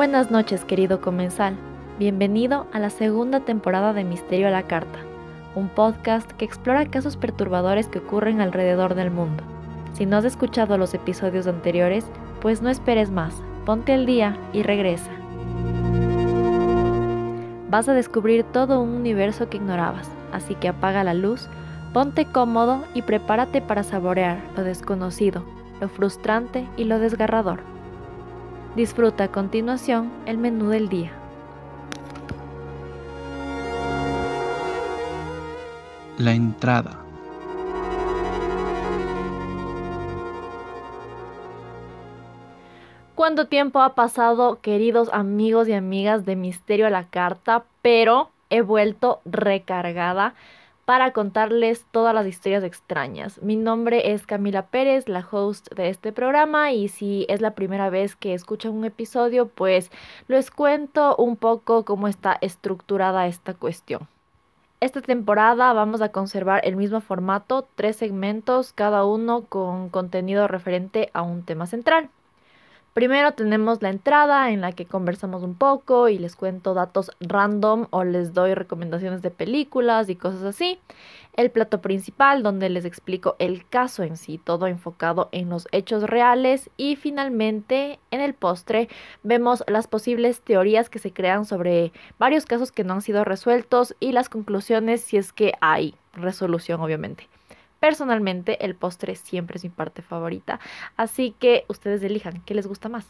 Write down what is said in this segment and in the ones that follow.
Buenas noches, querido comensal. Bienvenido a la segunda temporada de Misterio a la Carta, un podcast que explora casos perturbadores que ocurren alrededor del mundo. Si no has escuchado los episodios anteriores, pues no esperes más, ponte al día y regresa. Vas a descubrir todo un universo que ignorabas, así que apaga la luz, ponte cómodo y prepárate para saborear lo desconocido, lo frustrante y lo desgarrador. Disfruta a continuación el menú del día. La entrada. ¿Cuánto tiempo ha pasado, queridos amigos y amigas de Misterio a la Carta? Pero he vuelto recargada para contarles todas las historias extrañas. Mi nombre es Camila Pérez, la host de este programa, y si es la primera vez que escuchan un episodio, pues les cuento un poco cómo está estructurada esta cuestión. Esta temporada vamos a conservar el mismo formato, tres segmentos, cada uno con contenido referente a un tema central. Primero tenemos la entrada en la que conversamos un poco y les cuento datos random o les doy recomendaciones de películas y cosas así. El plato principal donde les explico el caso en sí, todo enfocado en los hechos reales. Y finalmente en el postre vemos las posibles teorías que se crean sobre varios casos que no han sido resueltos y las conclusiones si es que hay resolución obviamente. Personalmente, el postre siempre es mi parte favorita, así que ustedes elijan qué les gusta más.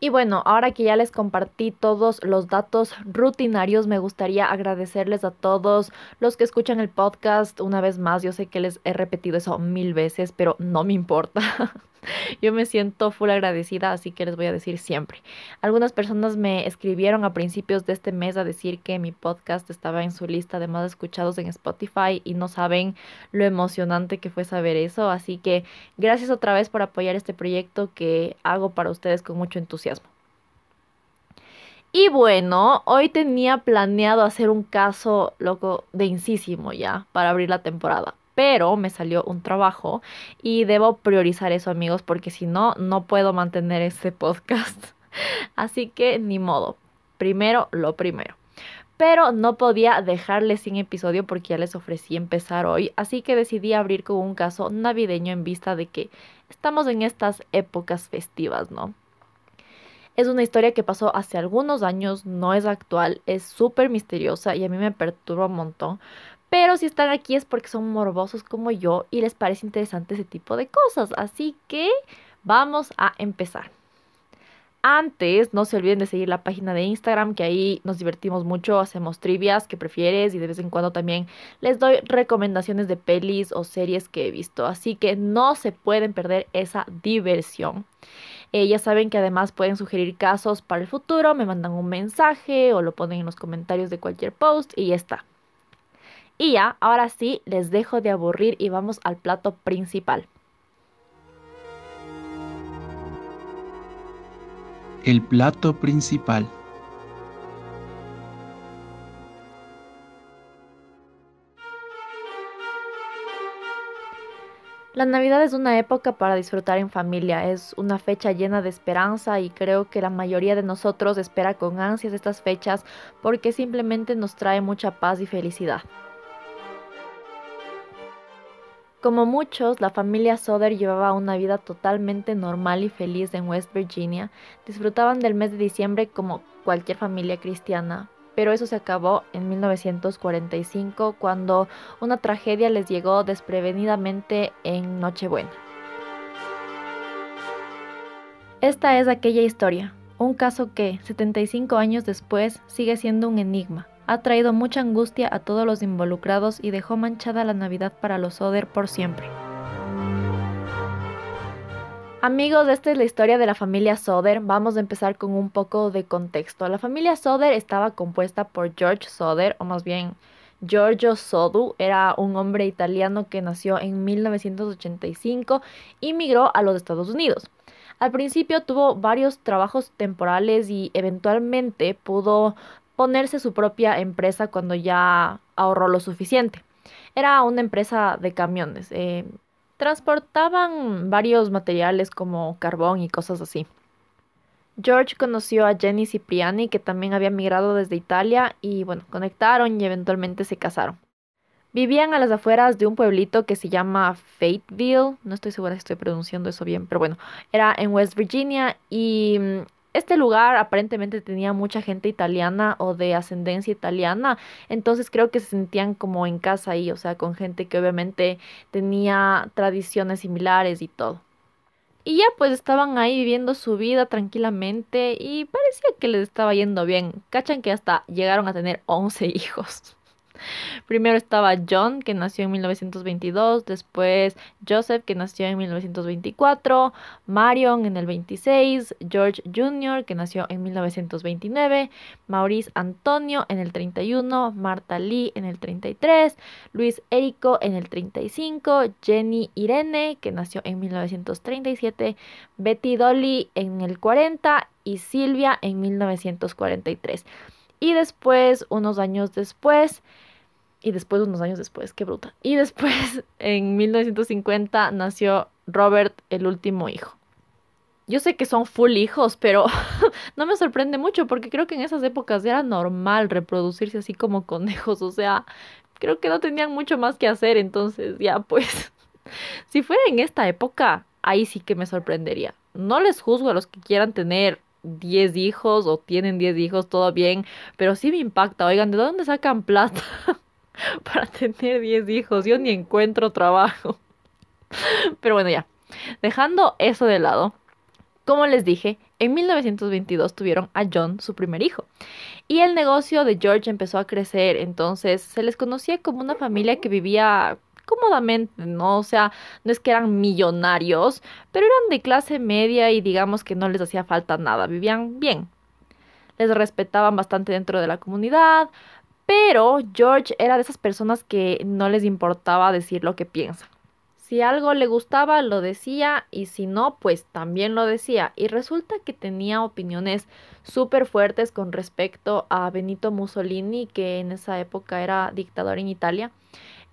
Y bueno, ahora que ya les compartí todos los datos rutinarios, me gustaría agradecerles a todos los que escuchan el podcast. Una vez más, yo sé que les he repetido eso mil veces, pero no me importa. Yo me siento full agradecida, así que les voy a decir siempre. Algunas personas me escribieron a principios de este mes a decir que mi podcast estaba en su lista de más escuchados en Spotify y no saben lo emocionante que fue saber eso. Así que gracias otra vez por apoyar este proyecto que hago para ustedes con mucho entusiasmo. Y bueno, hoy tenía planeado hacer un caso loco de incísimo ya para abrir la temporada pero me salió un trabajo y debo priorizar eso amigos porque si no, no puedo mantener este podcast. Así que ni modo, primero lo primero. Pero no podía dejarles sin episodio porque ya les ofrecí empezar hoy, así que decidí abrir con un caso navideño en vista de que estamos en estas épocas festivas, ¿no? Es una historia que pasó hace algunos años, no es actual, es súper misteriosa y a mí me perturba un montón, pero si están aquí es porque son morbosos como yo y les parece interesante ese tipo de cosas. Así que vamos a empezar. Antes, no se olviden de seguir la página de Instagram, que ahí nos divertimos mucho, hacemos trivias que prefieres y de vez en cuando también les doy recomendaciones de pelis o series que he visto. Así que no se pueden perder esa diversión. Eh, ya saben que además pueden sugerir casos para el futuro, me mandan un mensaje o lo ponen en los comentarios de cualquier post y ya está. Y ya, ahora sí, les dejo de aburrir y vamos al plato principal. El plato principal. La Navidad es una época para disfrutar en familia, es una fecha llena de esperanza y creo que la mayoría de nosotros espera con ansias estas fechas porque simplemente nos trae mucha paz y felicidad. Como muchos, la familia Soder llevaba una vida totalmente normal y feliz en West Virginia. Disfrutaban del mes de diciembre como cualquier familia cristiana, pero eso se acabó en 1945 cuando una tragedia les llegó desprevenidamente en Nochebuena. Esta es aquella historia, un caso que, 75 años después, sigue siendo un enigma ha traído mucha angustia a todos los involucrados y dejó manchada la Navidad para los Oder por siempre. Amigos, esta es la historia de la familia Soder. Vamos a empezar con un poco de contexto. La familia Soder estaba compuesta por George Soder, o más bien Giorgio Sodu. Era un hombre italiano que nació en 1985 y migró a los Estados Unidos. Al principio tuvo varios trabajos temporales y eventualmente pudo ponerse su propia empresa cuando ya ahorró lo suficiente. Era una empresa de camiones. Eh, transportaban varios materiales como carbón y cosas así. George conoció a Jenny Cipriani, que también había migrado desde Italia, y bueno, conectaron y eventualmente se casaron. Vivían a las afueras de un pueblito que se llama Fateville, no estoy segura si estoy pronunciando eso bien, pero bueno, era en West Virginia y mm, este lugar aparentemente tenía mucha gente italiana o de ascendencia italiana, entonces creo que se sentían como en casa ahí, o sea, con gente que obviamente tenía tradiciones similares y todo. Y ya pues estaban ahí viviendo su vida tranquilamente y parecía que les estaba yendo bien. Cachan que hasta llegaron a tener 11 hijos. Primero estaba John, que nació en 1922, después Joseph, que nació en 1924, Marion en el 26, George Jr., que nació en 1929, Maurice Antonio en el 31, Marta Lee en el 33, Luis Érico en el 35, Jenny Irene, que nació en 1937, Betty Dolly en el 40 y Silvia en 1943. Y después, unos años después, y después, unos años después, qué bruta. Y después, en 1950, nació Robert, el último hijo. Yo sé que son full hijos, pero no me sorprende mucho porque creo que en esas épocas era normal reproducirse así como conejos. O sea, creo que no tenían mucho más que hacer. Entonces, ya pues, si fuera en esta época, ahí sí que me sorprendería. No les juzgo a los que quieran tener 10 hijos o tienen 10 hijos, todo bien, pero sí me impacta. Oigan, ¿de dónde sacan plata? para tener 10 hijos. Yo ni encuentro trabajo. Pero bueno, ya. Dejando eso de lado, como les dije, en 1922 tuvieron a John, su primer hijo. Y el negocio de George empezó a crecer, entonces se les conocía como una familia que vivía cómodamente, ¿no? O sea, no es que eran millonarios, pero eran de clase media y digamos que no les hacía falta nada, vivían bien. Les respetaban bastante dentro de la comunidad, pero George era de esas personas que no les importaba decir lo que piensan. Si algo le gustaba, lo decía y si no, pues también lo decía. Y resulta que tenía opiniones súper fuertes con respecto a Benito Mussolini, que en esa época era dictador en Italia.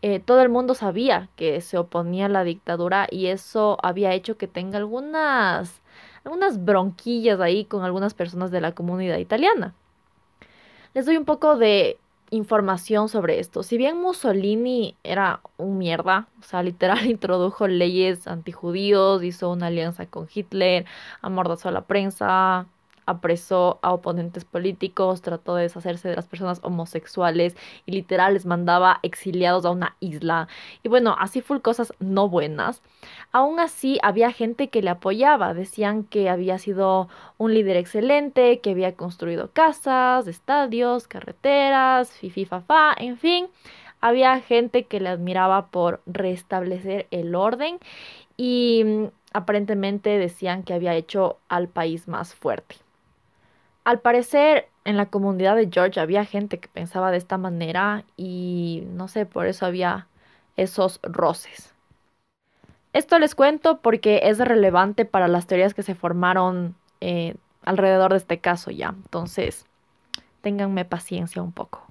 Eh, todo el mundo sabía que se oponía a la dictadura y eso había hecho que tenga algunas, algunas bronquillas ahí con algunas personas de la comunidad italiana. Les doy un poco de información sobre esto. Si bien Mussolini era un mierda, o sea, literal introdujo leyes antijudíos, hizo una alianza con Hitler, amordazó a la prensa, apresó a oponentes políticos, trató de deshacerse de las personas homosexuales y literal les mandaba exiliados a una isla. Y bueno, así fue cosas no buenas. Aún así, había gente que le apoyaba, decían que había sido un líder excelente, que había construido casas, estadios, carreteras, fifi fa, en fin. Había gente que le admiraba por restablecer el orden y mm, aparentemente decían que había hecho al país más fuerte. Al parecer, en la comunidad de George había gente que pensaba de esta manera y no sé, por eso había esos roces. Esto les cuento porque es relevante para las teorías que se formaron eh, alrededor de este caso ya. Entonces, ténganme paciencia un poco.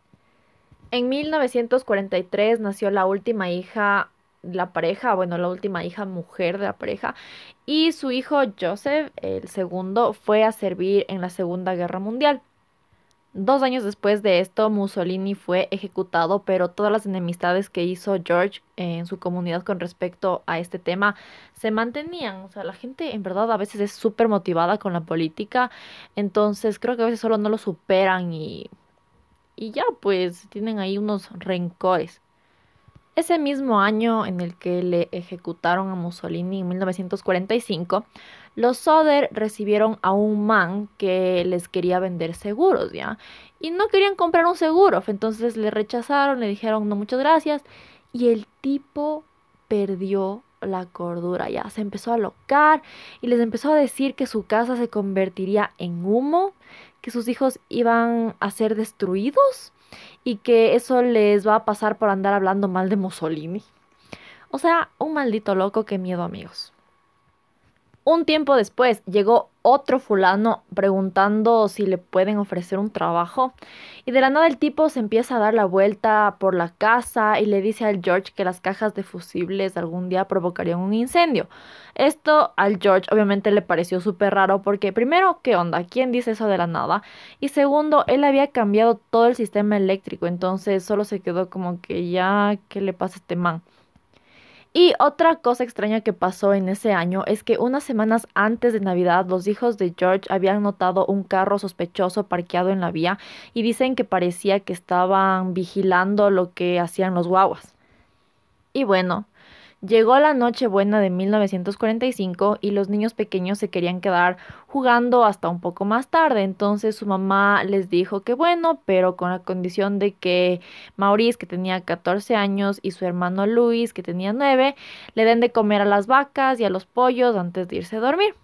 En 1943 nació la última hija la pareja, bueno, la última hija mujer de la pareja, y su hijo Joseph, el segundo, fue a servir en la Segunda Guerra Mundial. Dos años después de esto, Mussolini fue ejecutado, pero todas las enemistades que hizo George en su comunidad con respecto a este tema se mantenían. O sea, la gente en verdad a veces es súper motivada con la política, entonces creo que a veces solo no lo superan y, y ya, pues tienen ahí unos rencores. Ese mismo año en el que le ejecutaron a Mussolini en 1945, los Soder recibieron a un man que les quería vender seguros, ¿ya? Y no querían comprar un seguro, entonces le rechazaron, le dijeron no muchas gracias y el tipo perdió la cordura, ya se empezó a locar y les empezó a decir que su casa se convertiría en humo, que sus hijos iban a ser destruidos y que eso les va a pasar por andar hablando mal de Mussolini. O sea, un maldito loco, qué miedo amigos. Un tiempo después llegó otro fulano preguntando si le pueden ofrecer un trabajo y de la nada el tipo se empieza a dar la vuelta por la casa y le dice al George que las cajas de fusibles algún día provocarían un incendio. Esto al George obviamente le pareció súper raro porque primero, ¿qué onda? ¿Quién dice eso de la nada? Y segundo, él había cambiado todo el sistema eléctrico, entonces solo se quedó como que ya, ¿qué le pasa a este man? Y otra cosa extraña que pasó en ese año es que unas semanas antes de Navidad los hijos de George habían notado un carro sospechoso parqueado en la vía y dicen que parecía que estaban vigilando lo que hacían los guaguas. Y bueno, Llegó la Nochebuena de 1945 y los niños pequeños se querían quedar jugando hasta un poco más tarde. Entonces su mamá les dijo que bueno, pero con la condición de que Maurice, que tenía 14 años, y su hermano Luis, que tenía 9, le den de comer a las vacas y a los pollos antes de irse a dormir.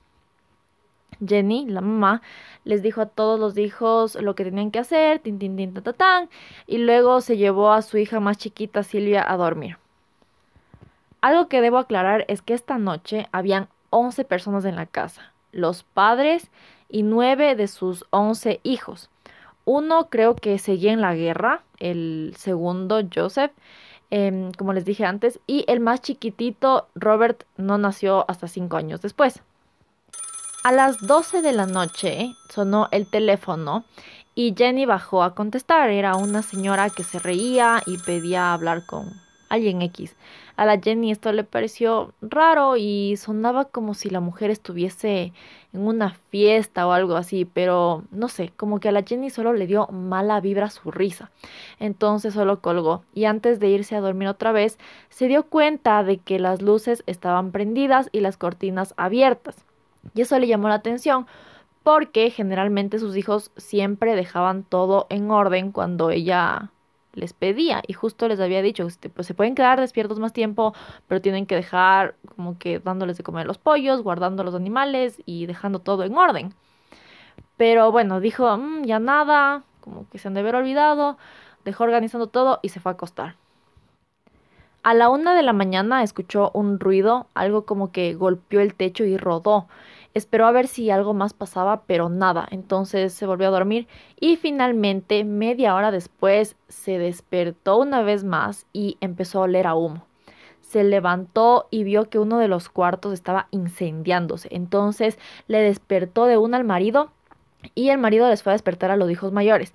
Jenny, la mamá, les dijo a todos los hijos lo que tenían que hacer, tin, tin, tin, ta, ta, y luego se llevó a su hija más chiquita, Silvia, a dormir. Algo que debo aclarar es que esta noche habían 11 personas en la casa, los padres y 9 de sus 11 hijos. Uno creo que seguía en la guerra, el segundo Joseph, em, como les dije antes, y el más chiquitito Robert no nació hasta 5 años después. A las 12 de la noche sonó el teléfono y Jenny bajó a contestar. Era una señora que se reía y pedía hablar con alguien X. A la Jenny esto le pareció raro y sonaba como si la mujer estuviese en una fiesta o algo así, pero no sé, como que a la Jenny solo le dio mala vibra su risa. Entonces solo colgó y antes de irse a dormir otra vez, se dio cuenta de que las luces estaban prendidas y las cortinas abiertas. Y eso le llamó la atención porque generalmente sus hijos siempre dejaban todo en orden cuando ella les pedía y justo les había dicho, este, pues se pueden quedar despiertos más tiempo, pero tienen que dejar como que dándoles de comer los pollos, guardando los animales y dejando todo en orden. Pero bueno, dijo, mm, ya nada, como que se han de haber olvidado, dejó organizando todo y se fue a acostar. A la una de la mañana escuchó un ruido, algo como que golpeó el techo y rodó. Esperó a ver si algo más pasaba, pero nada. Entonces se volvió a dormir y finalmente, media hora después, se despertó una vez más y empezó a oler a humo. Se levantó y vio que uno de los cuartos estaba incendiándose. Entonces le despertó de una al marido y el marido les fue a despertar a los hijos mayores.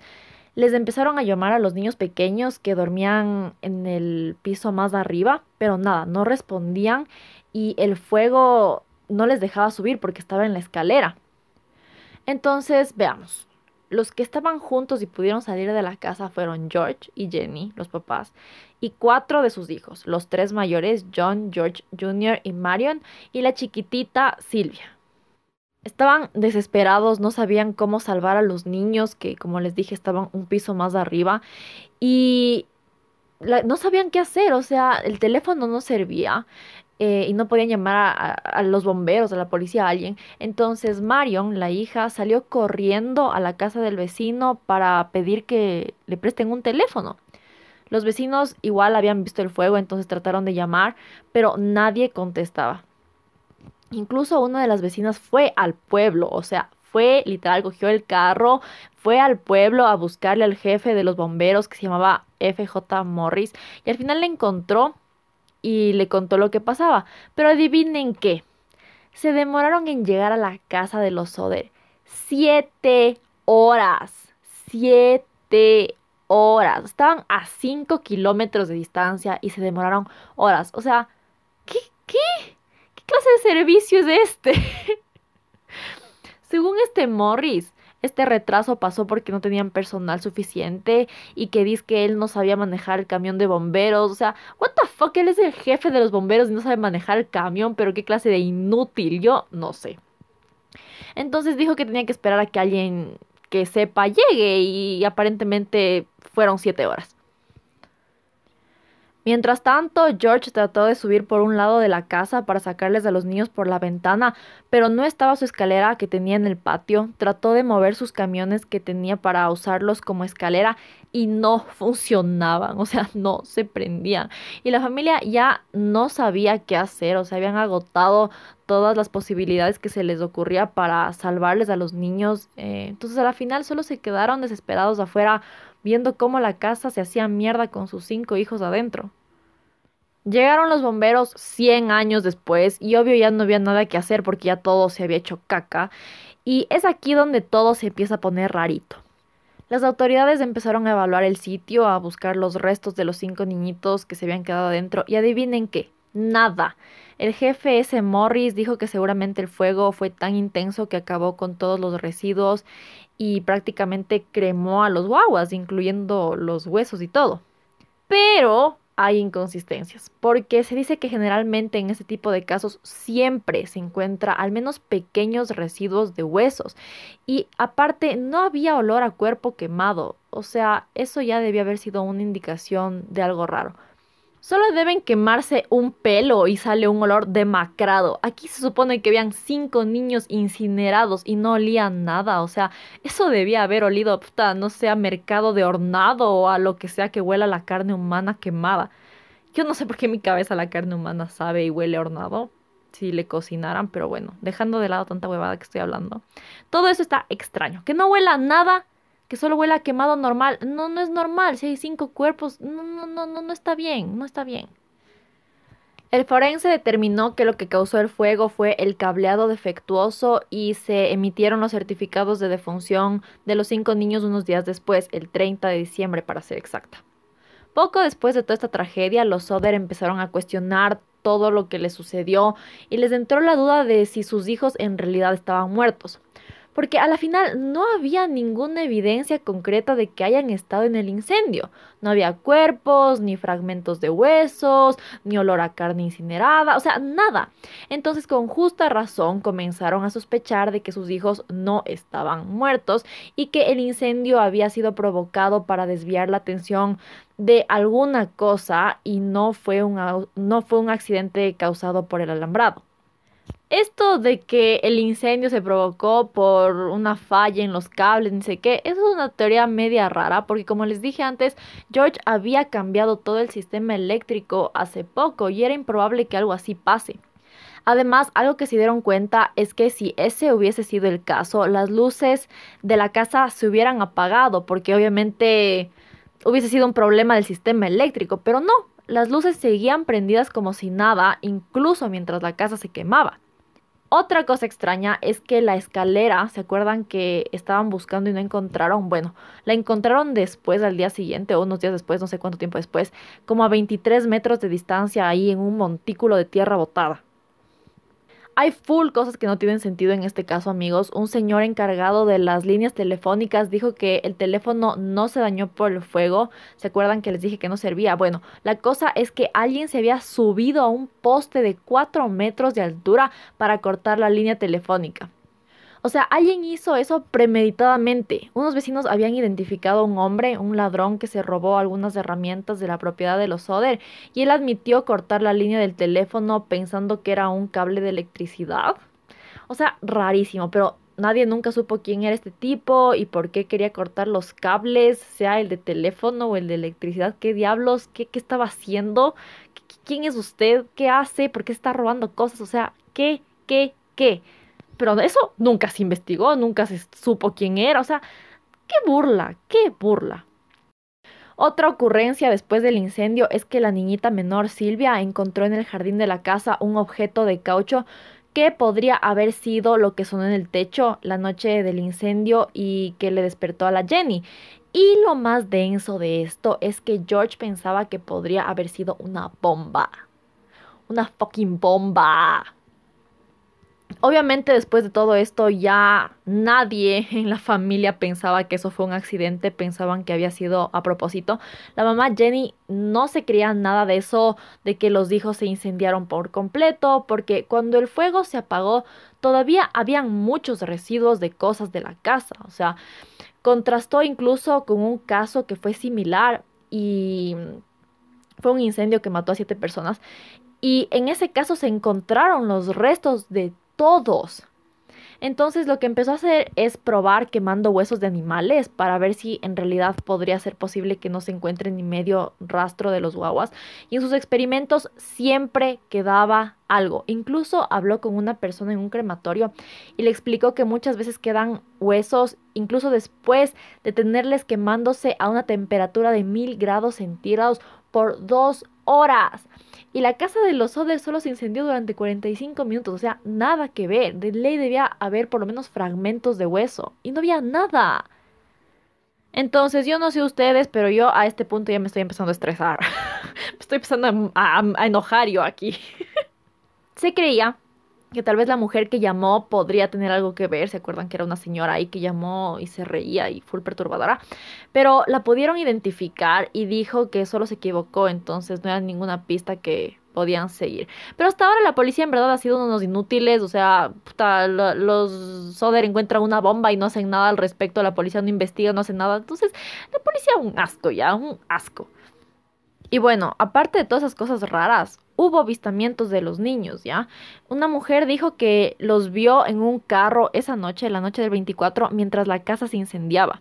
Les empezaron a llamar a los niños pequeños que dormían en el piso más arriba, pero nada, no respondían y el fuego no les dejaba subir porque estaba en la escalera. Entonces, veamos. Los que estaban juntos y pudieron salir de la casa fueron George y Jenny, los papás, y cuatro de sus hijos, los tres mayores, John, George Jr. y Marion, y la chiquitita Silvia. Estaban desesperados, no sabían cómo salvar a los niños, que como les dije estaban un piso más arriba, y no sabían qué hacer, o sea, el teléfono no servía, eh, y no podían llamar a, los bomberos, a la policía, a alguien. Entonces Marion, la hija, salió corriendo a la casa del vecino para pedir que le presten un teléfono. Los vecinos igual habían visto el fuego, entonces trataron de llamar, pero nadie contestaba. Incluso una de las vecinas fue al pueblo, o sea, fue literal, cogió el carro, fue al pueblo a buscarle al jefe de los bomberos que se llamaba FJ Morris y al final le encontró y le contó lo que pasaba. Pero adivinen qué. Se demoraron en llegar a la casa de los Soder. Siete horas. Siete horas. Estaban a cinco kilómetros de distancia y se demoraron horas. O sea, ¿qué? ¿Qué? ¿Qué clase de servicio es este? Según este Morris, este retraso pasó porque no tenían personal suficiente y que dice que él no sabía manejar el camión de bomberos. O sea, what the fuck, él es el jefe de los bomberos y no sabe manejar el camión, pero qué clase de inútil, yo no sé. Entonces dijo que tenía que esperar a que alguien que sepa llegue y aparentemente fueron siete horas. Mientras tanto, George trató de subir por un lado de la casa para sacarles a los niños por la ventana, pero no estaba su escalera que tenía en el patio. Trató de mover sus camiones que tenía para usarlos como escalera y no funcionaban, o sea, no se prendían. Y la familia ya no sabía qué hacer, o sea, habían agotado todas las posibilidades que se les ocurría para salvarles a los niños. Eh, entonces, a la final solo se quedaron desesperados afuera viendo cómo la casa se hacía mierda con sus cinco hijos adentro. Llegaron los bomberos 100 años después y obvio ya no había nada que hacer porque ya todo se había hecho caca y es aquí donde todo se empieza a poner rarito. Las autoridades empezaron a evaluar el sitio, a buscar los restos de los cinco niñitos que se habían quedado adentro y adivinen qué, nada. El jefe S. Morris dijo que seguramente el fuego fue tan intenso que acabó con todos los residuos y prácticamente cremó a los guaguas, incluyendo los huesos y todo. Pero hay inconsistencias, porque se dice que generalmente en este tipo de casos siempre se encuentra al menos pequeños residuos de huesos y aparte no había olor a cuerpo quemado, o sea, eso ya debía haber sido una indicación de algo raro. Solo deben quemarse un pelo y sale un olor demacrado. Aquí se supone que habían cinco niños incinerados y no olían nada. O sea, eso debía haber olido, puta, no sé, a mercado de hornado o a lo que sea que huela la carne humana quemada. Yo no sé por qué mi cabeza la carne humana sabe y huele hornado. Si le cocinaran, pero bueno, dejando de lado tanta huevada que estoy hablando. Todo eso está extraño. Que no huela nada que solo huela quemado normal. No, no es normal. Si hay cinco cuerpos, no, no, no, no, no está bien, no está bien. El forense determinó que lo que causó el fuego fue el cableado defectuoso y se emitieron los certificados de defunción de los cinco niños unos días después, el 30 de diciembre para ser exacta. Poco después de toda esta tragedia, los Soder empezaron a cuestionar todo lo que les sucedió y les entró la duda de si sus hijos en realidad estaban muertos porque a la final no había ninguna evidencia concreta de que hayan estado en el incendio. No había cuerpos, ni fragmentos de huesos, ni olor a carne incinerada, o sea, nada. Entonces, con justa razón, comenzaron a sospechar de que sus hijos no estaban muertos y que el incendio había sido provocado para desviar la atención de alguna cosa y no fue un, no fue un accidente causado por el alambrado. Esto de que el incendio se provocó por una falla en los cables, ni sé qué, eso es una teoría media rara, porque como les dije antes, George había cambiado todo el sistema eléctrico hace poco y era improbable que algo así pase. Además, algo que se dieron cuenta es que si ese hubiese sido el caso, las luces de la casa se hubieran apagado, porque obviamente hubiese sido un problema del sistema eléctrico, pero no, las luces seguían prendidas como si nada, incluso mientras la casa se quemaba. Otra cosa extraña es que la escalera, ¿se acuerdan que estaban buscando y no encontraron? Bueno, la encontraron después, al día siguiente o unos días después, no sé cuánto tiempo después, como a 23 metros de distancia ahí en un montículo de tierra botada. Hay full cosas que no tienen sentido en este caso, amigos. Un señor encargado de las líneas telefónicas dijo que el teléfono no se dañó por el fuego. ¿Se acuerdan que les dije que no servía? Bueno, la cosa es que alguien se había subido a un poste de 4 metros de altura para cortar la línea telefónica. O sea, alguien hizo eso premeditadamente. Unos vecinos habían identificado a un hombre, un ladrón que se robó algunas herramientas de la propiedad de los Soder y él admitió cortar la línea del teléfono pensando que era un cable de electricidad. O sea, rarísimo, pero nadie nunca supo quién era este tipo y por qué quería cortar los cables, sea el de teléfono o el de electricidad. ¿Qué diablos? ¿Qué, qué estaba haciendo? ¿Quién es usted? ¿Qué hace? ¿Por qué está robando cosas? O sea, ¿qué? ¿Qué? ¿Qué? Pero eso nunca se investigó, nunca se supo quién era. O sea, qué burla, qué burla. Otra ocurrencia después del incendio es que la niñita menor Silvia encontró en el jardín de la casa un objeto de caucho que podría haber sido lo que sonó en el techo la noche del incendio y que le despertó a la Jenny. Y lo más denso de esto es que George pensaba que podría haber sido una bomba. Una fucking bomba. Obviamente después de todo esto ya nadie en la familia pensaba que eso fue un accidente, pensaban que había sido a propósito. La mamá Jenny no se creía nada de eso, de que los hijos se incendiaron por completo, porque cuando el fuego se apagó todavía habían muchos residuos de cosas de la casa. O sea, contrastó incluso con un caso que fue similar y Fue un incendio que mató a siete personas. Y en ese caso se encontraron los restos de todos. Entonces lo que empezó a hacer es probar quemando huesos de animales para ver si en realidad podría ser posible que no se encuentre ni medio rastro de los guaguas. Y en sus experimentos siempre quedaba algo. Incluso habló con una persona en un crematorio y le explicó que muchas veces quedan huesos, incluso después de tenerles quemándose a una temperatura de mil grados centígrados por dos horas. Y la casa de los Oder solo se incendió durante 45 minutos, o sea, nada que ver. De ley debía haber por lo menos fragmentos de hueso. Y no había nada. Entonces, yo no sé ustedes, pero yo a este punto ya me estoy empezando a estresar. me estoy empezando a enojar yo aquí. se creía que tal vez la mujer que llamó podría tener algo que ver, se acuerdan que era una señora ahí que llamó y se reía y fue perturbadora, pero la pudieron identificar y dijo que solo se equivocó, entonces no era ninguna pista que podían seguir. Pero hasta ahora la policía en verdad ha sido unos inútiles, o sea, los Soder encuentran una bomba y no hacen nada al respecto, la policía no investiga, no hace nada, entonces la policía un asco ya, un asco. Y bueno, aparte de todas esas cosas raras, hubo avistamientos de los niños, ¿ya? Una mujer dijo que los vio en un carro esa noche, la noche del 24, mientras la casa se incendiaba.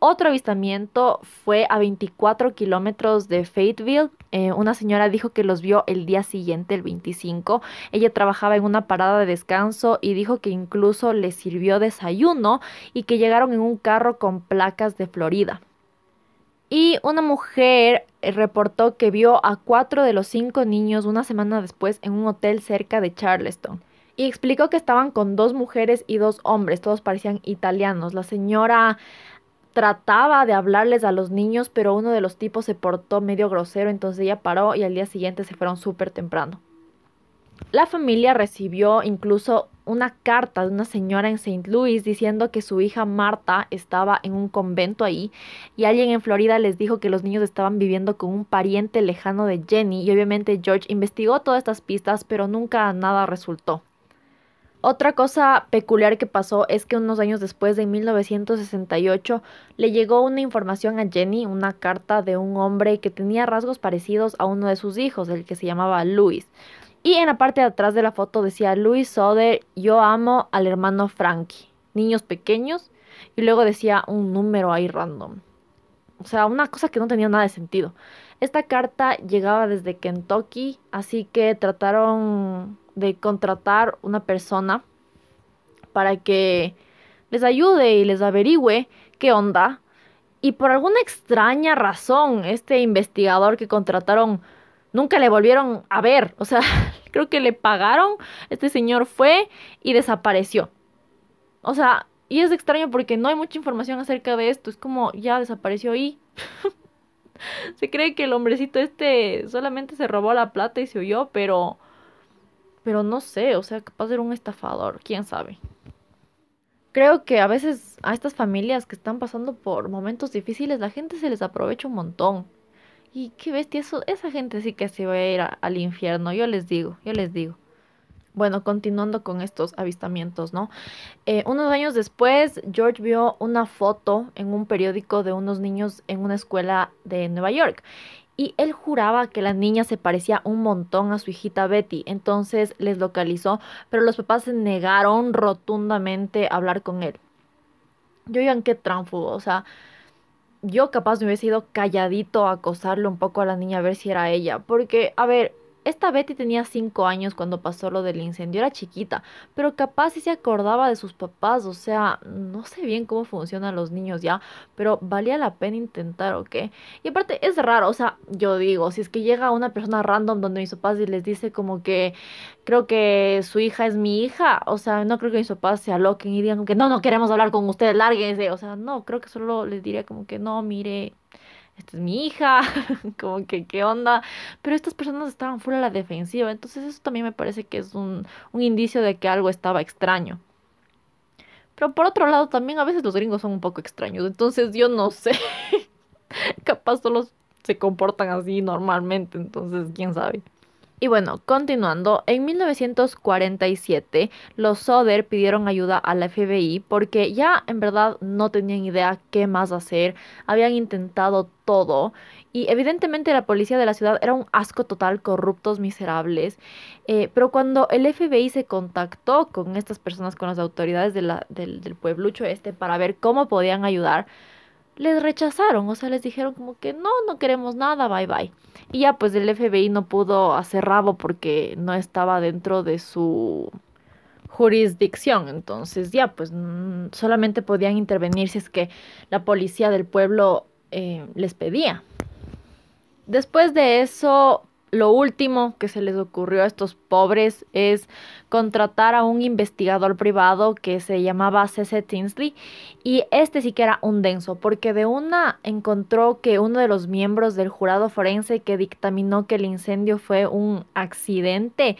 Otro avistamiento fue a 24 kilómetros de Fayetteville. Eh, una señora dijo que los vio el día siguiente, el 25. Ella trabajaba en una parada de descanso y dijo que incluso le sirvió desayuno y que llegaron en un carro con placas de Florida. Y una mujer eh, reportó que vio a cuatro de los cinco niños una semana después en un hotel cerca de Charleston. Y explicó que estaban con dos mujeres y dos hombres, todos parecían italianos. La señora trataba de hablarles a los niños, pero uno de los tipos se portó medio grosero, entonces ella paró y al día siguiente se fueron súper temprano. La familia recibió incluso una carta de una señora en St. Louis diciendo que su hija Marta estaba en un convento ahí y alguien en Florida les dijo que los niños estaban viviendo con un pariente lejano de Jenny y obviamente George investigó todas estas pistas pero nunca nada resultó. Otra cosa peculiar que pasó es que unos años después de 1968 le llegó una información a Jenny, una carta de un hombre que tenía rasgos parecidos a uno de sus hijos, el que se llamaba Louis. Y en la parte de atrás de la foto decía Luis Soder, yo amo al hermano Frankie. Niños pequeños. Y luego decía un número ahí random. O sea, una cosa que no tenía nada de sentido. Esta carta llegaba desde Kentucky, así que trataron de contratar una persona para que les ayude y les averigüe qué onda. Y por alguna extraña razón, este investigador que contrataron nunca le volvieron a ver. O sea, creo que le pagaron, este señor fue y desapareció. O sea, y es extraño porque no hay mucha información acerca de esto. Es como ya desapareció y... se cree que el hombrecito este solamente se robó la plata y se huyó, pero... Pero no sé, o sea, capaz de ser un estafador, quién sabe. Creo que a veces a estas familias que están pasando por momentos difíciles, la gente se les aprovecha un montón. Y qué bestia, eso, esa gente sí que se va a ir al infierno, yo les digo, yo les digo. Bueno, continuando con estos avistamientos, ¿no? Eh, unos años después, George vio una foto en un periódico de unos niños en una escuela de Nueva York. Y él juraba que la niña se parecía un montón a su hijita Betty. Entonces les localizó, pero los papás se negaron rotundamente a hablar con él. Yo, en qué tránfugo, o sea, yo capaz me hubiese ido calladito a acosarle un poco a la niña a ver si era ella. Porque, a ver, esta Betty tenía cinco años cuando pasó lo del incendio, era chiquita, pero capaz si se acordaba de sus papás, o sea, no sé bien cómo funcionan los niños ya, pero valía la pena intentar, ¿ok? Y aparte es raro, o sea, yo digo, si es que llega una persona random donde mis papás y les dice como que creo que su hija es mi hija, o sea, no creo que mis papás se aloquen y digan que no, no queremos hablar con ustedes, lárguense, o sea, no, creo que solo les diría como que no, mire, esta es mi hija, como que qué onda, pero estas personas estaban fuera a la defensiva, entonces eso también me parece que es un, un indicio de que algo estaba extraño. Pero por otro lado, también a veces los gringos son un poco extraños, entonces yo no sé, capaz solo se comportan así normalmente, entonces quién sabe. Y bueno, continuando, en 1947 los Soder pidieron ayuda a la FBI porque ya en verdad no tenían idea qué más hacer, habían intentado todo y evidentemente la policía de la ciudad era un asco total, corruptos, miserables, eh, pero cuando el FBI se contactó con estas personas, con las autoridades de la, del, del pueblucho este para ver cómo podían ayudar, les rechazaron, o sea, les dijeron como que no, no queremos nada, bye bye. Y ya pues el FBI no pudo hacer rabo porque no estaba dentro de su jurisdicción, entonces ya pues solamente podían intervenir si es que la policía del pueblo eh, les pedía. Después de eso, lo último que se les ocurrió a estos pobres es contratar a un investigador privado que se llamaba C.C. Tinsley y este sí que era un denso porque de una encontró que uno de los miembros del jurado forense que dictaminó que el incendio fue un accidente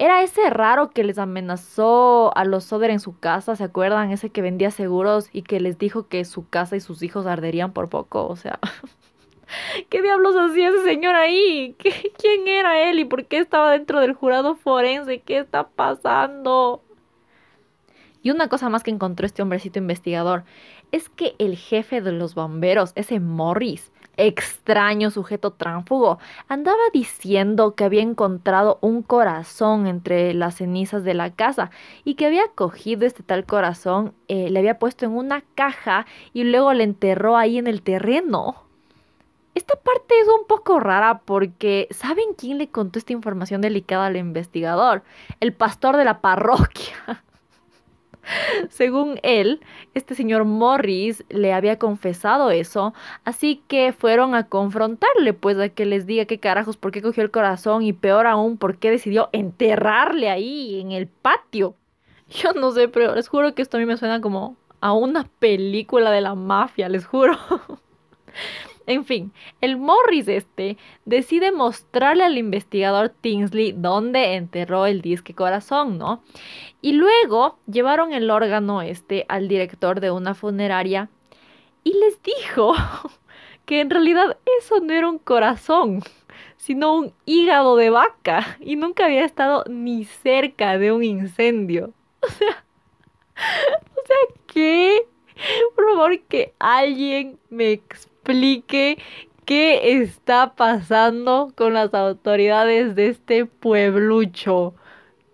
era ese raro que les amenazó a los Soder en su casa, ¿se acuerdan? Ese que vendía seguros y que les dijo que su casa y sus hijos arderían por poco, o sea... ¿Qué diablos hacía ese señor ahí? ¿Quién era él y por qué estaba dentro del jurado forense? ¿Qué está pasando? Y una cosa más que encontró este hombrecito investigador es que el jefe de los bomberos, ese Morris, extraño sujeto tránfugo, andaba diciendo que había encontrado un corazón entre las cenizas de la casa y que había cogido este tal corazón, eh, le había puesto en una caja y luego le enterró ahí en el terreno. Esta parte es un poco rara porque ¿saben quién le contó esta información delicada al investigador? El pastor de la parroquia. Según él, este señor Morris le había confesado eso, así que fueron a confrontarle, pues a que les diga qué carajos, por qué cogió el corazón y peor aún, por qué decidió enterrarle ahí en el patio. Yo no sé, pero les juro que esto a mí me suena como a una película de la mafia, les juro. En fin, el Morris este decide mostrarle al investigador Tinsley dónde enterró el disque corazón, ¿no? Y luego llevaron el órgano este al director de una funeraria y les dijo que en realidad eso no era un corazón, sino un hígado de vaca y nunca había estado ni cerca de un incendio. O sea, o sea, ¿qué? Por favor, que alguien me explique explique qué está pasando con las autoridades de este pueblucho.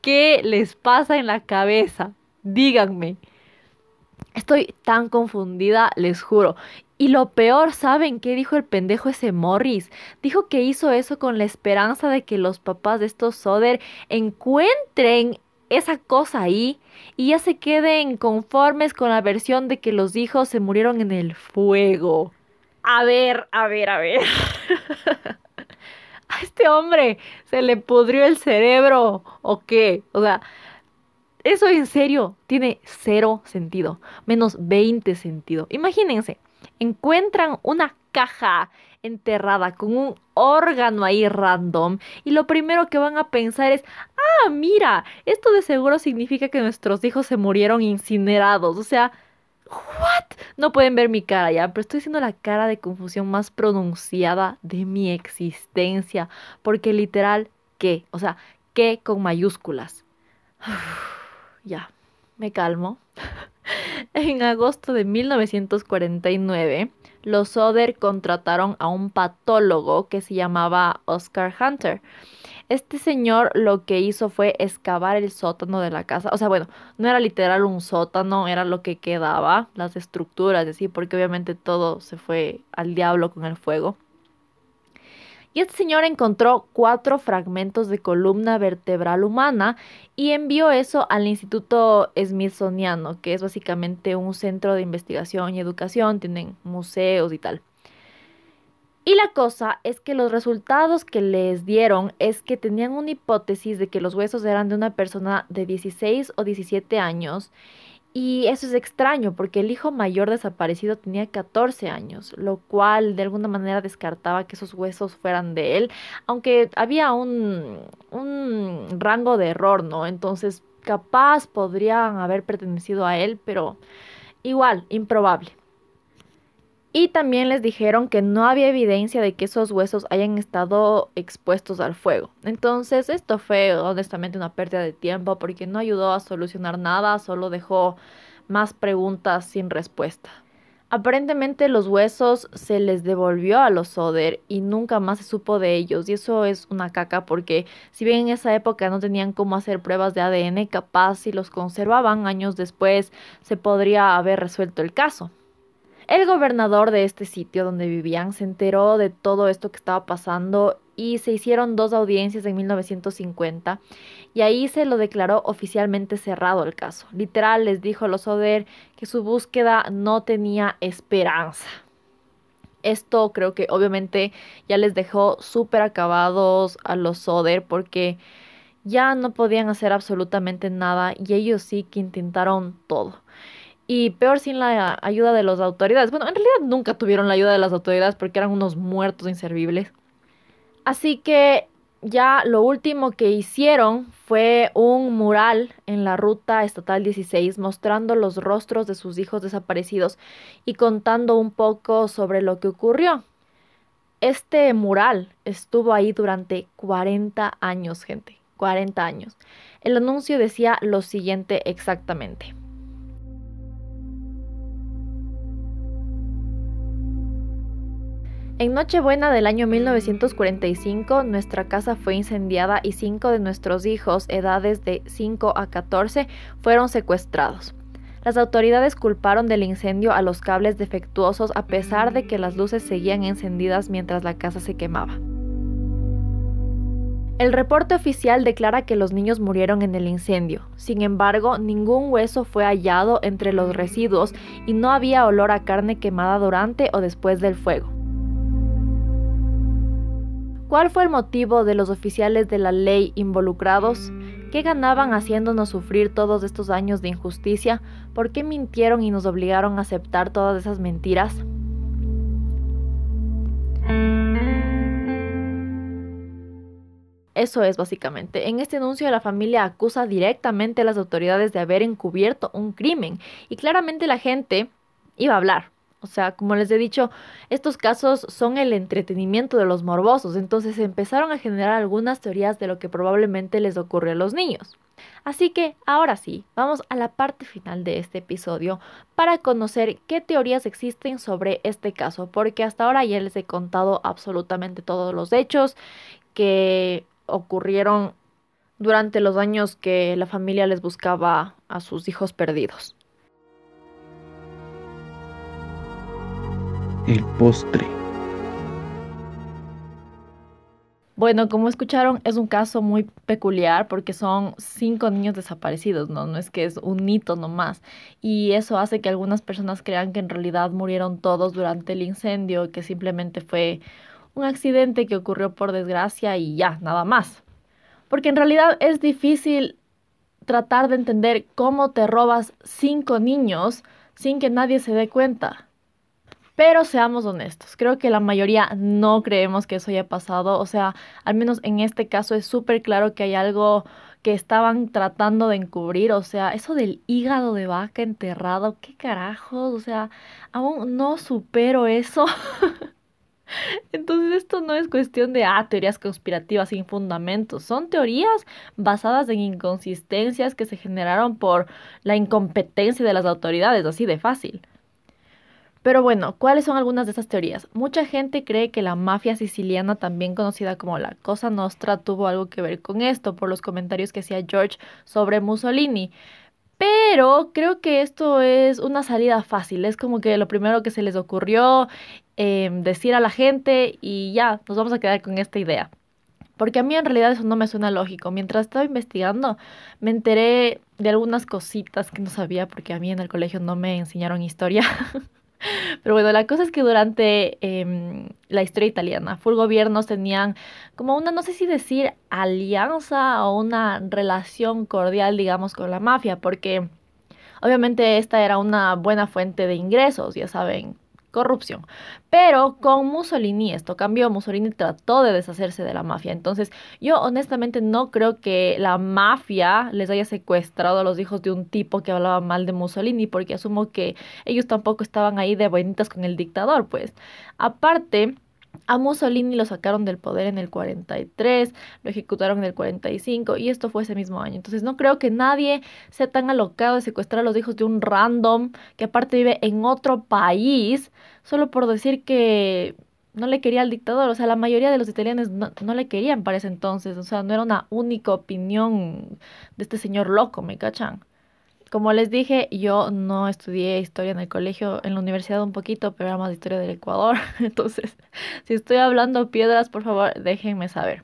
¿Qué les pasa en la cabeza? Díganme. Estoy tan confundida, les juro. Y lo peor, ¿saben qué dijo el pendejo ese Morris? Dijo que hizo eso con la esperanza de que los papás de estos Soder encuentren esa cosa ahí y ya se queden conformes con la versión de que los hijos se murieron en el fuego. A ver, a ver, a ver. a este hombre se le pudrió el cerebro o qué. O sea, eso en serio tiene cero sentido, menos 20 sentido. Imagínense, encuentran una caja enterrada con un órgano ahí random y lo primero que van a pensar es, ah, mira, esto de seguro significa que nuestros hijos se murieron incinerados. O sea, ¿What? No pueden ver mi cara ya, pero estoy haciendo la cara de confusión más pronunciada de mi existencia. Porque literal, ¿qué? O sea, ¿qué con mayúsculas? ya, me calmo. en agosto de 1949, los Soder contrataron a un patólogo que se llamaba Oscar Hunter. Este señor lo que hizo fue excavar el sótano de la casa. O sea, bueno, no era literal un sótano, era lo que quedaba, las estructuras, así, porque obviamente todo se fue al diablo con el fuego. Y este señor encontró cuatro fragmentos de columna vertebral humana y envió eso al Instituto Smithsoniano, que es básicamente un centro de investigación y educación, tienen museos y tal. Y la cosa es que los resultados que les dieron es que tenían una hipótesis de que los huesos eran de una persona de 16 o 17 años. Y eso es extraño porque el hijo mayor desaparecido tenía 14 años, lo cual de alguna manera descartaba que esos huesos fueran de él, aunque había un, un rango de error, ¿no? Entonces capaz podrían haber pertenecido a él, pero igual, improbable. Y también les dijeron que no había evidencia de que esos huesos hayan estado expuestos al fuego. Entonces esto fue honestamente una pérdida de tiempo porque no ayudó a solucionar nada, solo dejó más preguntas sin respuesta. Aparentemente los huesos se les devolvió a los Soder y nunca más se supo de ellos. Y eso es una caca porque si bien en esa época no tenían cómo hacer pruebas de ADN, capaz si los conservaban años después se podría haber resuelto el caso. El gobernador de este sitio donde vivían se enteró de todo esto que estaba pasando y se hicieron dos audiencias en 1950 y ahí se lo declaró oficialmente cerrado el caso. Literal les dijo a los Oder que su búsqueda no tenía esperanza. Esto creo que obviamente ya les dejó súper acabados a los Soder porque ya no podían hacer absolutamente nada y ellos sí que intentaron todo. Y peor sin la ayuda de las autoridades. Bueno, en realidad nunca tuvieron la ayuda de las autoridades porque eran unos muertos inservibles. Así que ya lo último que hicieron fue un mural en la ruta estatal 16 mostrando los rostros de sus hijos desaparecidos y contando un poco sobre lo que ocurrió. Este mural estuvo ahí durante 40 años, gente, 40 años. El anuncio decía lo siguiente exactamente. En Nochebuena del año 1945, nuestra casa fue incendiada y cinco de nuestros hijos, edades de 5 a 14, fueron secuestrados. Las autoridades culparon del incendio a los cables defectuosos a pesar de que las luces seguían encendidas mientras la casa se quemaba. El reporte oficial declara que los niños murieron en el incendio. Sin embargo, ningún hueso fue hallado entre los residuos y no había olor a carne quemada durante o después del fuego. ¿Cuál fue el motivo de los oficiales de la ley involucrados? ¿Qué ganaban haciéndonos sufrir todos estos años de injusticia? ¿Por qué mintieron y nos obligaron a aceptar todas esas mentiras? Eso es básicamente. En este anuncio la familia acusa directamente a las autoridades de haber encubierto un crimen y claramente la gente iba a hablar. O sea, como les he dicho, estos casos son el entretenimiento de los morbosos, entonces empezaron a generar algunas teorías de lo que probablemente les ocurre a los niños. Así que ahora sí, vamos a la parte final de este episodio para conocer qué teorías existen sobre este caso, porque hasta ahora ya les he contado absolutamente todos los hechos que ocurrieron durante los años que la familia les buscaba a sus hijos perdidos. El postre. Bueno, como escucharon, es un caso muy peculiar porque son cinco niños desaparecidos, ¿no? No es que es un hito nomás. Y eso hace que algunas personas crean que en realidad murieron todos durante el incendio, que simplemente fue un accidente que ocurrió por desgracia y ya, nada más. Porque en realidad es difícil tratar de entender cómo te robas cinco niños sin que nadie se dé cuenta. Pero seamos honestos, creo que la mayoría no creemos que eso haya pasado. O sea, al menos en este caso es súper claro que hay algo que estaban tratando de encubrir. O sea, eso del hígado de vaca enterrado, ¿qué carajos? O sea, aún no supero eso. Entonces esto no es cuestión de ah, teorías conspirativas sin fundamentos, son teorías basadas en inconsistencias que se generaron por la incompetencia de las autoridades, así de fácil. Pero bueno, ¿cuáles son algunas de esas teorías? Mucha gente cree que la mafia siciliana, también conocida como la Cosa Nostra, tuvo algo que ver con esto por los comentarios que hacía George sobre Mussolini. Pero creo que esto es una salida fácil, es como que lo primero que se les ocurrió em, decir a la gente y ya, nos vamos a quedar con esta idea. Porque a mí en realidad eso no me suena lógico. Mientras estaba investigando, me enteré de algunas cositas que no sabía porque a mí en el colegio no me enseñaron historia. Pero bueno, la cosa es que durante em, la historia italiana, full gobiernos tenían como una, no sé si decir alianza o una relación cordial, digamos, con la mafia, porque obviamente esta era una buena fuente de ingresos, ya saben, corrupción. Pero con Mussolini esto cambió, Mussolini trató de deshacerse de la mafia. Entonces yo honestamente no creo que la mafia les haya secuestrado a los hijos de un tipo que hablaba mal de Mussolini, porque asumo que ellos tampoco estaban ahí de buenitas con el dictador, pues. Aparte, a Mussolini lo sacaron del poder en el 43, lo ejecutaron en el 45 y esto fue ese mismo año. Entonces no creo que nadie sea tan alocado de secuestrar a los hijos de un random que aparte vive en otro país solo por decir que no le quería al dictador. O sea, la mayoría de los italianos no, no le querían para ese entonces. O sea, no era una única opinión de este señor loco, ¿me cachan? Como les dije, yo no estudié historia en el colegio, en la universidad un poquito, pero era más historia del Ecuador. Entonces, si estoy hablando piedras, por favor, déjenme saber.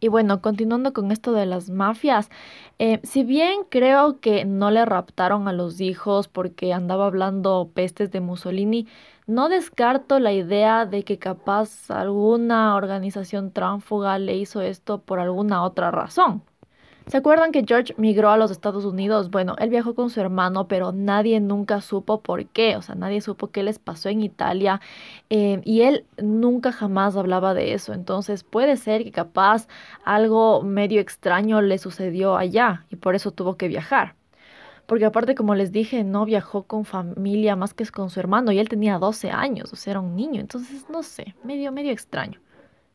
Y bueno, continuando con esto de las mafias, eh, si bien creo que no le raptaron a los hijos porque andaba hablando pestes de Mussolini, no descarto la idea de que capaz alguna organización tránfuga le hizo esto por alguna otra razón. ¿Se acuerdan que George migró a los Estados Unidos? Bueno, él viajó con su hermano, pero nadie nunca supo por qué, o sea, nadie supo qué les pasó en Italia eh, y él nunca jamás hablaba de eso. Entonces puede ser que capaz algo medio extraño le sucedió allá y por eso tuvo que viajar. Porque aparte, como les dije, no viajó con familia más que con su hermano y él tenía 12 años, o sea, era un niño. Entonces, no sé, medio, medio extraño.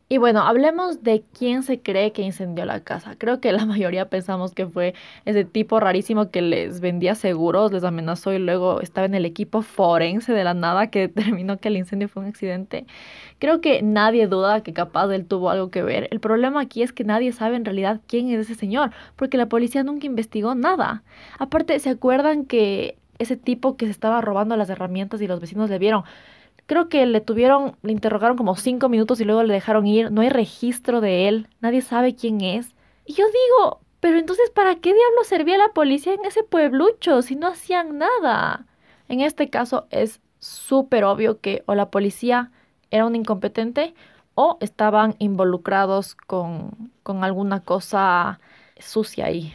Y bueno, hablemos de quién se cree que incendió la casa. Creo que la mayoría pensamos que fue ese tipo rarísimo que les vendía seguros, les amenazó y luego estaba en el equipo forense de la nada que determinó que el incendio fue un accidente. Creo que nadie duda que capaz él tuvo algo que ver. El problema aquí es que nadie sabe en realidad quién es ese señor, porque la policía nunca investigó nada. Aparte, ¿se acuerdan que ese tipo que se estaba robando las herramientas y los vecinos le vieron? Creo que le tuvieron, le interrogaron como cinco minutos y luego le dejaron ir. No hay registro de él. Nadie sabe quién es. Y yo digo, pero entonces, ¿para qué diablos servía la policía en ese pueblucho si no hacían nada? En este caso es súper obvio que o la policía era un incompetente o estaban involucrados con, con alguna cosa sucia ahí.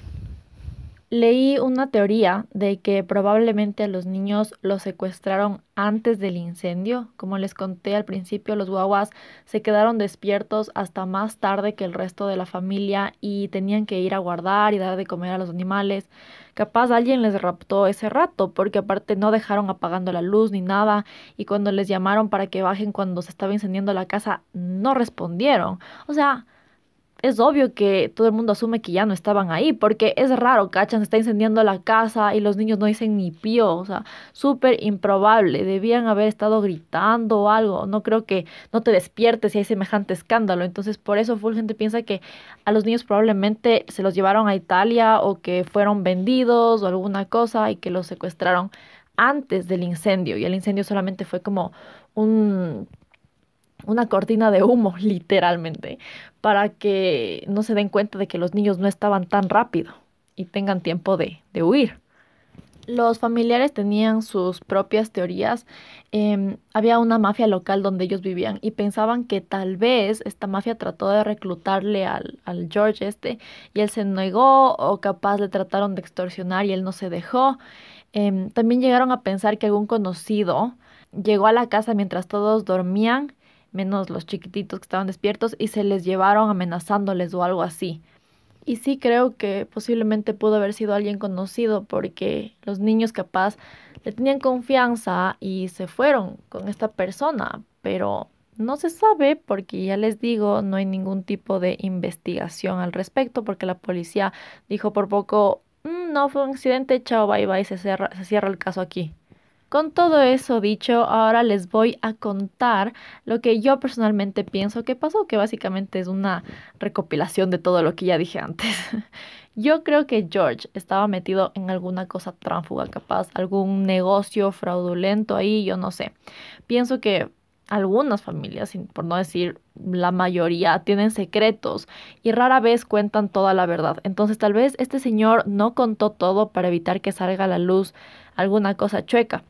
Leí una teoría de que probablemente a los niños los secuestraron antes del incendio. Como les conté al principio, los guaguas se quedaron despiertos hasta más tarde que el resto de la familia y tenían que ir a guardar y dar de comer a los animales. Capaz alguien les raptó ese rato porque aparte no dejaron apagando la luz ni nada y cuando les llamaron para que bajen cuando se estaba incendiando la casa no respondieron. O sea, es obvio que todo el mundo asume que ya no estaban ahí, porque es raro, ¿cachan? Se está incendiando la casa y los niños no dicen ni pío, o sea, súper improbable, debían haber estado gritando o algo, no creo que no te despiertes si hay semejante escándalo, entonces por eso full gente piensa que a los niños probablemente se los llevaron a Italia o que fueron vendidos o alguna cosa y que los secuestraron antes del incendio. Y el incendio solamente fue como un una cortina de humo, literalmente, para que no se den cuenta de que los niños no estaban tan rápido y tengan tiempo de, huir. Los familiares tenían sus propias teorías. Em, había una mafia local donde ellos vivían y pensaban que tal vez esta mafia trató de reclutarle al, al George este y él se negó o capaz le trataron de extorsionar y él no se dejó. Em, también llegaron a pensar que algún conocido llegó a la casa mientras todos dormían menos los chiquititos que estaban despiertos, y se les llevaron amenazándoles o algo así. Y sí creo que posiblemente pudo haber sido alguien conocido porque los niños capaz le tenían confianza y se fueron con esta persona, pero no se sabe porque ya les digo, no hay ningún tipo de investigación al respecto porque la policía dijo por poco, mm, no fue un accidente, chao, bye bye, se se cierra el caso aquí. Con todo eso dicho, ahora les voy a contar lo que yo personalmente pienso que pasó, que básicamente es una recopilación de todo lo que ya dije antes. Yo creo que George estaba metido en alguna cosa tránfuga, capaz, algún negocio fraudulento ahí, yo no sé. Pienso que algunas familias, por no decir la mayoría, tienen secretos y rara vez cuentan toda la verdad. Entonces tal vez este señor no contó todo para evitar que salga a la luz alguna cosa chueca.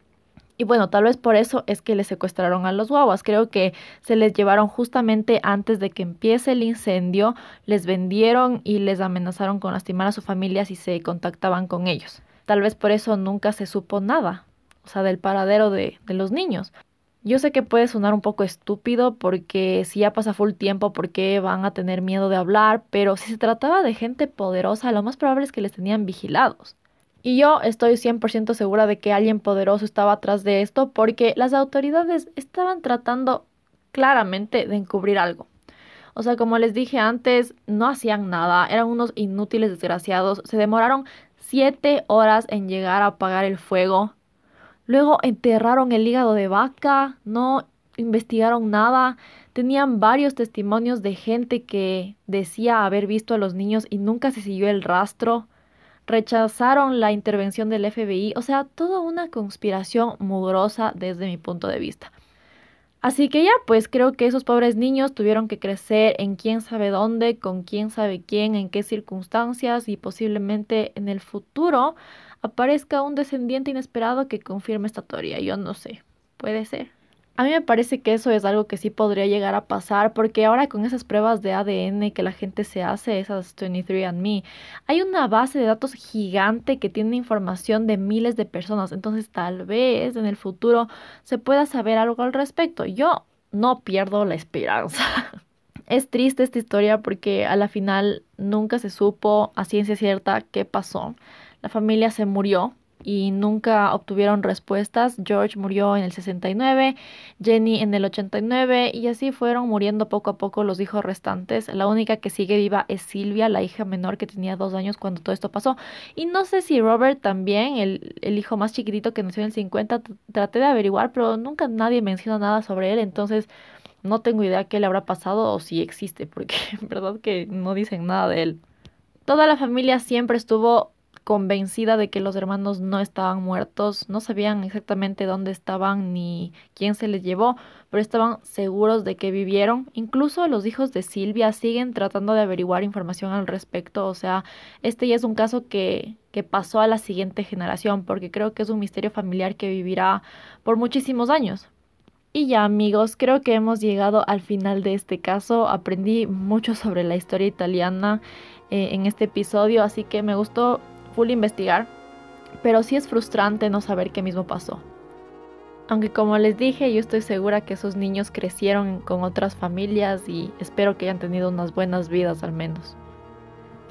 Y bueno, tal vez por eso es que le secuestraron a los guaguas. Creo que se les llevaron justamente antes de que empiece el incendio, les vendieron y les amenazaron con lastimar a su familia si se contactaban con ellos. Tal vez por eso nunca se supo nada, o sea, del paradero de, de los niños. Yo sé que puede sonar un poco estúpido porque si ya pasa full tiempo, ¿por qué van a tener miedo de hablar? Pero si se trataba de gente poderosa, lo más probable es que les tenían vigilados. Y yo estoy 100% segura de que alguien poderoso estaba atrás de esto porque las autoridades estaban tratando claramente de encubrir algo. O sea, como les dije antes, no hacían nada, eran unos inútiles desgraciados, se demoraron siete horas en llegar a apagar el fuego. Luego enterraron el hígado de vaca, no investigaron nada, tenían varios testimonios de gente que decía haber visto a los niños y nunca se siguió el rastro rechazaron la intervención del FBI, o sea, toda una conspiración mugrosa desde mi punto de vista. Así que ya, pues creo que esos pobres niños tuvieron que crecer en quién sabe dónde, con quién sabe quién, en qué circunstancias y posiblemente en el futuro aparezca un descendiente inesperado que confirme esta teoría. Yo no sé, puede ser. A mí me parece que eso es algo que sí podría llegar a pasar porque ahora con esas pruebas de ADN que la gente se hace, esas 23andMe, hay una base de datos gigante que tiene información de miles de personas. Entonces tal vez en el futuro se pueda saber algo al respecto. Yo no pierdo la esperanza. es triste esta historia porque a la final nunca se supo a ciencia cierta qué pasó. La familia se murió y nunca obtuvieron respuestas. George murió en el 69, Jenny en el 89 y así fueron muriendo poco a poco los hijos restantes. La única que sigue viva es Silvia, la hija menor que tenía dos años cuando todo esto pasó. Y no sé si Robert también, el, el hijo más chiquitito que nació en el 50, traté de averiguar, pero nunca nadie menciona nada sobre él, entonces no tengo idea qué le habrá pasado o si existe, porque en verdad que no dicen nada de él. Toda la familia siempre estuvo convencida de que los hermanos no estaban muertos, no sabían exactamente dónde estaban ni quién se les llevó, pero estaban seguros de que vivieron. Incluso los hijos de Silvia siguen tratando de averiguar información al respecto, o sea, este ya es un caso que, que pasó a la siguiente generación, porque creo que es un misterio familiar que vivirá por muchísimos años. Y ya amigos, creo que hemos llegado al final de este caso. Aprendí mucho sobre la historia italiana eh, en este episodio, así que me gustó full investigar, pero sí es frustrante no saber qué mismo pasó. Aunque como les dije, yo estoy segura que esos niños crecieron con otras familias y espero que hayan tenido unas buenas vidas al menos.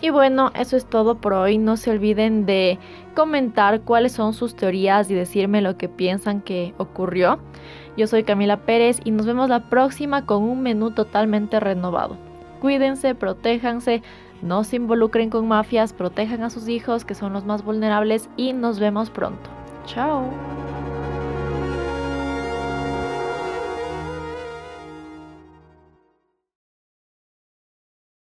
Y bueno, eso es todo por hoy. No se olviden de comentar cuáles son sus teorías y decirme lo que piensan que ocurrió. Yo soy Camila Pérez y nos vemos la próxima con un menú totalmente renovado. Cuídense, protéjanse, no se involucren con mafias, protejan a sus hijos que son los más vulnerables y nos vemos pronto. Chao.